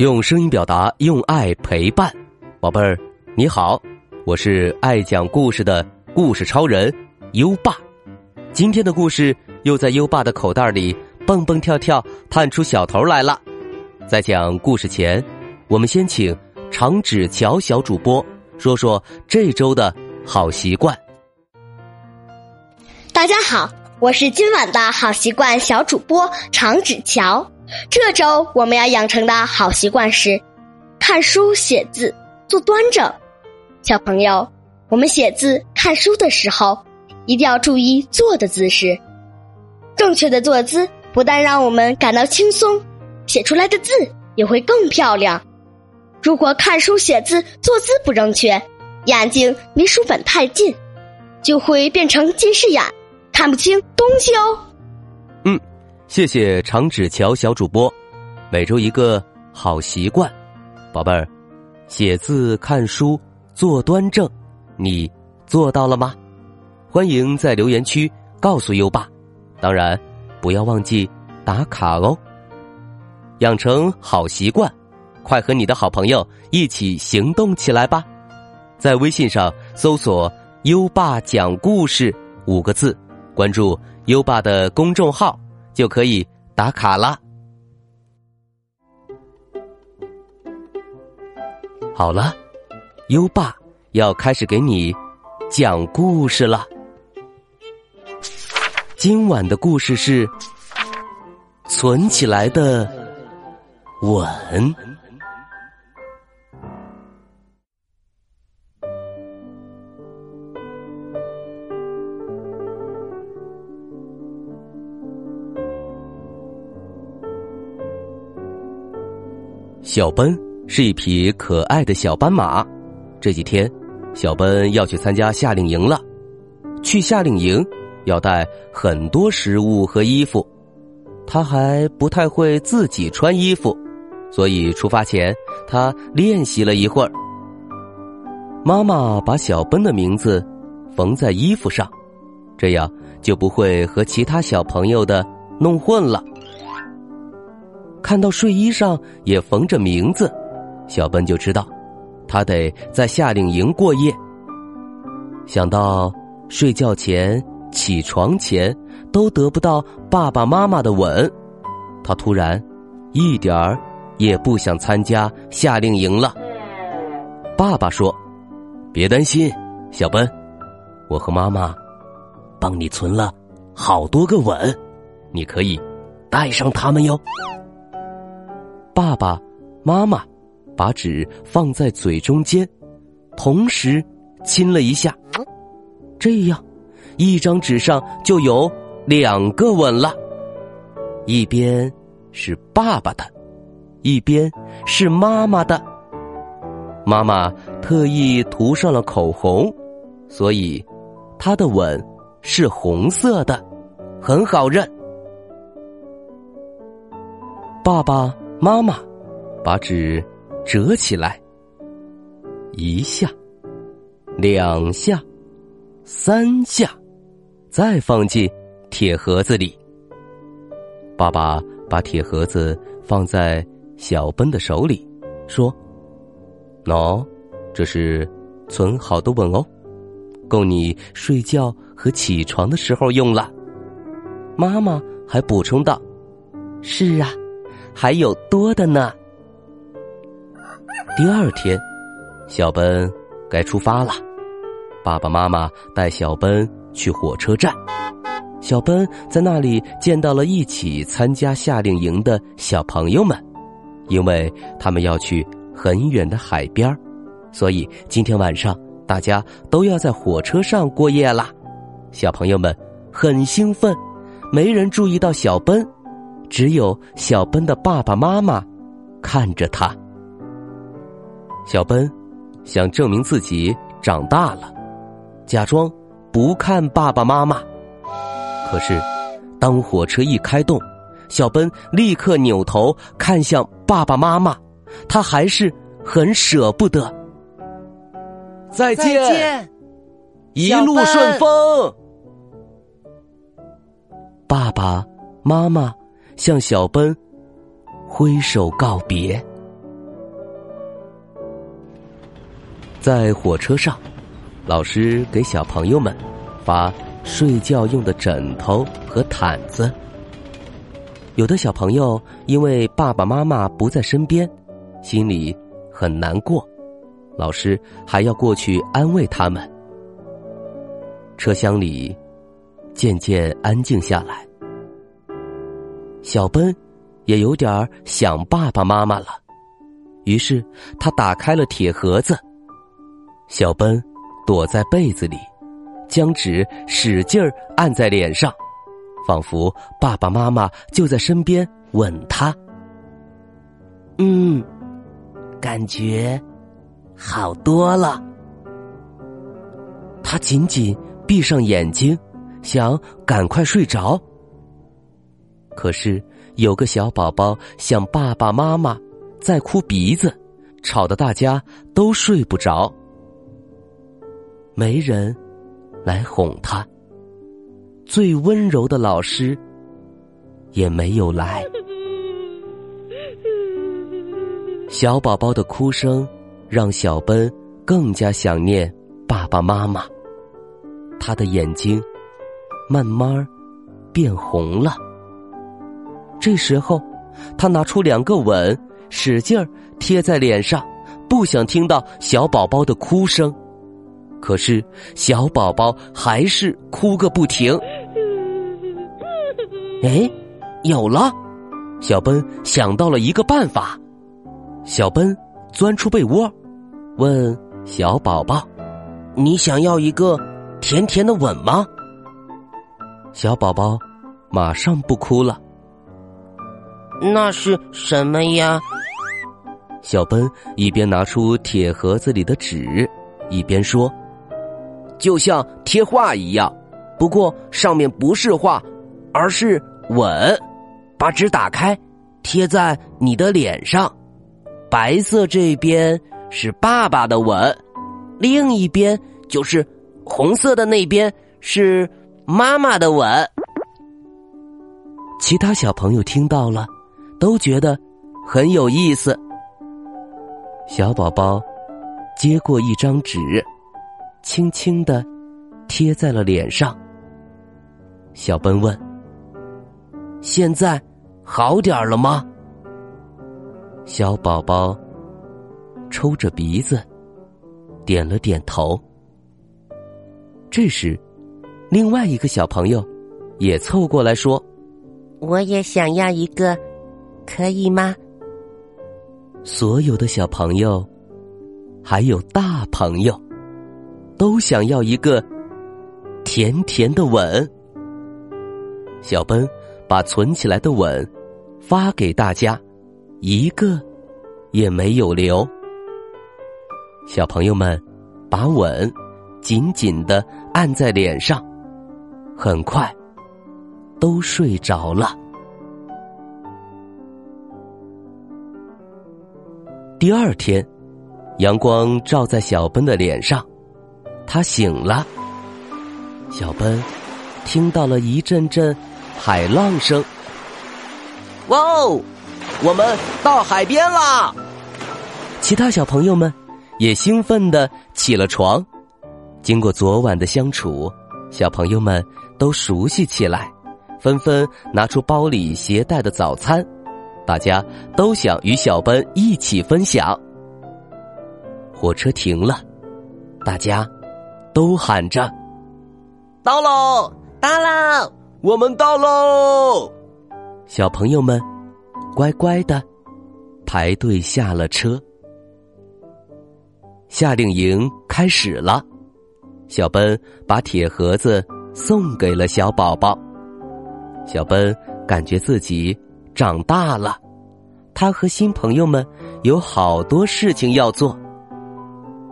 用声音表达，用爱陪伴，宝贝儿，你好，我是爱讲故事的故事超人优爸。今天的故事又在优爸的口袋里蹦蹦跳跳，探出小头来了。在讲故事前，我们先请长指乔小主播说说这周的好习惯。大家好，我是今晚的好习惯小主播长指乔。这周我们要养成的好习惯是看书、写字、坐端正。小朋友，我们写字、看书的时候一定要注意坐的姿势。正确的坐姿不但让我们感到轻松，写出来的字也会更漂亮。如果看书、写字坐姿不正确，眼睛离书本太近，就会变成近视眼，看不清东西哦。谢谢长指桥小主播，每周一个好习惯，宝贝儿，写字、看书、坐端正，你做到了吗？欢迎在留言区告诉优爸，当然不要忘记打卡哦。养成好习惯，快和你的好朋友一起行动起来吧！在微信上搜索“优爸讲故事”五个字，关注优爸的公众号。就可以打卡了。好了，优爸要开始给你讲故事了。今晚的故事是存起来的吻。小奔是一匹可爱的小斑马。这几天，小奔要去参加夏令营了。去夏令营要带很多食物和衣服，他还不太会自己穿衣服，所以出发前他练习了一会儿。妈妈把小奔的名字缝在衣服上，这样就不会和其他小朋友的弄混了。看到睡衣上也缝着名字，小奔就知道，他得在夏令营过夜。想到睡觉前、起床前都得不到爸爸妈妈的吻，他突然一点儿也不想参加夏令营了。爸爸说：“别担心，小奔，我和妈妈帮你存了好多个吻，你可以带上它们哟。”爸爸妈妈把纸放在嘴中间，同时亲了一下，这样一张纸上就有两个吻了。一边是爸爸的，一边是妈妈的。妈妈特意涂上了口红，所以她的吻是红色的，很好认。爸爸。妈妈把纸折起来，一下，两下，三下，再放进铁盒子里。爸爸把铁盒子放在小奔的手里，说：“喏，这是存好的吻哦，够你睡觉和起床的时候用了。”妈妈还补充道：“是啊。”还有多的呢。第二天，小奔该出发了。爸爸妈妈带小奔去火车站。小奔在那里见到了一起参加夏令营的小朋友们，因为他们要去很远的海边所以今天晚上大家都要在火车上过夜啦。小朋友们很兴奋，没人注意到小奔。只有小奔的爸爸妈妈看着他。小奔想证明自己长大了，假装不看爸爸妈妈。可是，当火车一开动，小奔立刻扭头看向爸爸妈妈，他还是很舍不得。再见，一路顺风。爸爸妈妈。向小奔挥手告别。在火车上，老师给小朋友们发睡觉用的枕头和毯子。有的小朋友因为爸爸妈妈不在身边，心里很难过，老师还要过去安慰他们。车厢里渐渐安静下来。小奔也有点想爸爸妈妈了，于是他打开了铁盒子。小奔躲在被子里，将纸使劲儿按在脸上，仿佛爸爸妈妈就在身边吻他。嗯，感觉好多了。他紧紧闭上眼睛，想赶快睡着。可是有个小宝宝想爸爸妈妈，在哭鼻子，吵得大家都睡不着。没人来哄他，最温柔的老师也没有来。小宝宝的哭声让小奔更加想念爸爸妈妈，他的眼睛慢慢变红了。这时候，他拿出两个吻，使劲儿贴在脸上，不想听到小宝宝的哭声。可是小宝宝还是哭个不停。哎，有了！小奔想到了一个办法。小奔钻出被窝，问小宝宝：“你想要一个甜甜的吻吗？”小宝宝马上不哭了。那是什么呀？小奔一边拿出铁盒子里的纸，一边说。就像贴画一样，不过上面不是画，而是吻。把纸打开，贴在你的脸上。白色这边是爸爸的吻，另一边就是红色的那边是妈妈的吻。其他小朋友听到了，都觉得很有意思。小宝宝接过一张纸。轻轻的贴在了脸上。小奔问：“现在好点了吗？”小宝宝抽着鼻子，点了点头。这时，另外一个小朋友也凑过来说：“我也想要一个，可以吗？”所有的小朋友，还有大朋友。都想要一个甜甜的吻。小奔把存起来的吻发给大家，一个也没有留。小朋友们把吻紧紧的按在脸上，很快都睡着了。第二天，阳光照在小奔的脸上。他醒了，小奔听到了一阵阵海浪声。哇哦，我们到海边啦！其他小朋友们也兴奋的起了床。经过昨晚的相处，小朋友们都熟悉起来，纷纷拿出包里携带的早餐，大家都想与小奔一起分享。火车停了，大家。都喊着：“到喽，到喽，我们到喽！”小朋友们乖乖的排队下了车。夏令营开始了，小奔把铁盒子送给了小宝宝。小奔感觉自己长大了，他和新朋友们有好多事情要做。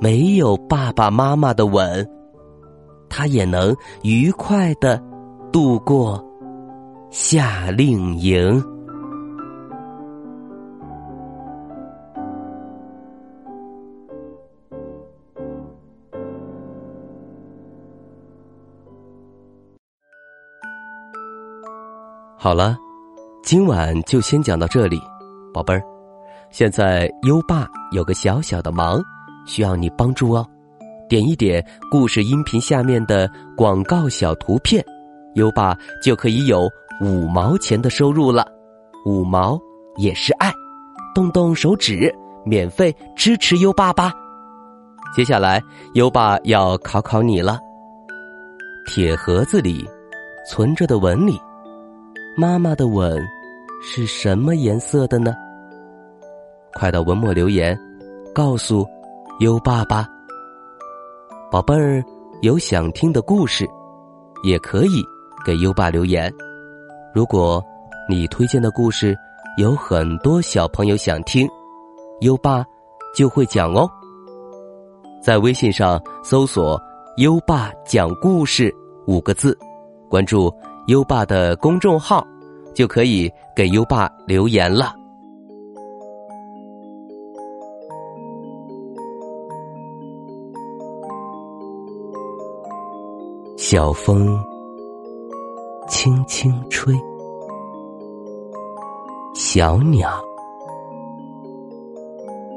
没有爸爸妈妈的吻，他也能愉快的度过夏令营。好了，今晚就先讲到这里，宝贝儿。现在优爸有个小小的忙。需要你帮助哦。点一点故事音频下面的广告小图片，优爸就可以有五毛钱的收入了。五毛也是爱，动动手指，免费支持优爸吧。接下来，优爸要考考你了。铁盒子里存着的纹理，妈妈的吻是什么颜色的呢？快到文末留言，告诉优爸吧。宝贝儿，有想听的故事，也可以给优爸留言。如果你推荐的故事有很多小朋友想听，优爸就会讲哦。在微信上搜索“优爸讲故事”五个字，关注优爸的公众号，就可以给优爸留言了。小风轻轻吹，小鸟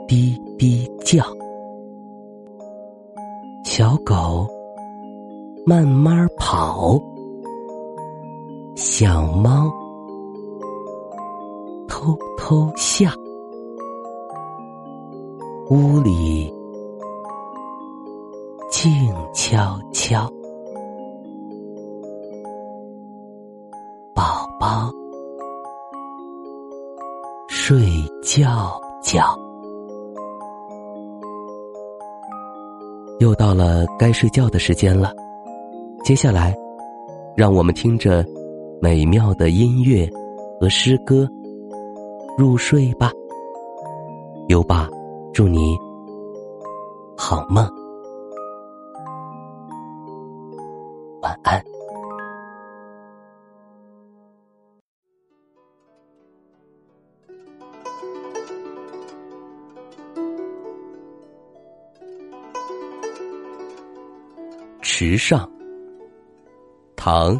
滴滴叫，小狗慢慢跑，小猫偷偷笑，屋里静悄悄。宝宝睡觉觉，又到了该睡觉的时间了。接下来，让我们听着美妙的音乐和诗歌入睡吧。优爸，祝你好梦，晚安。池上，唐，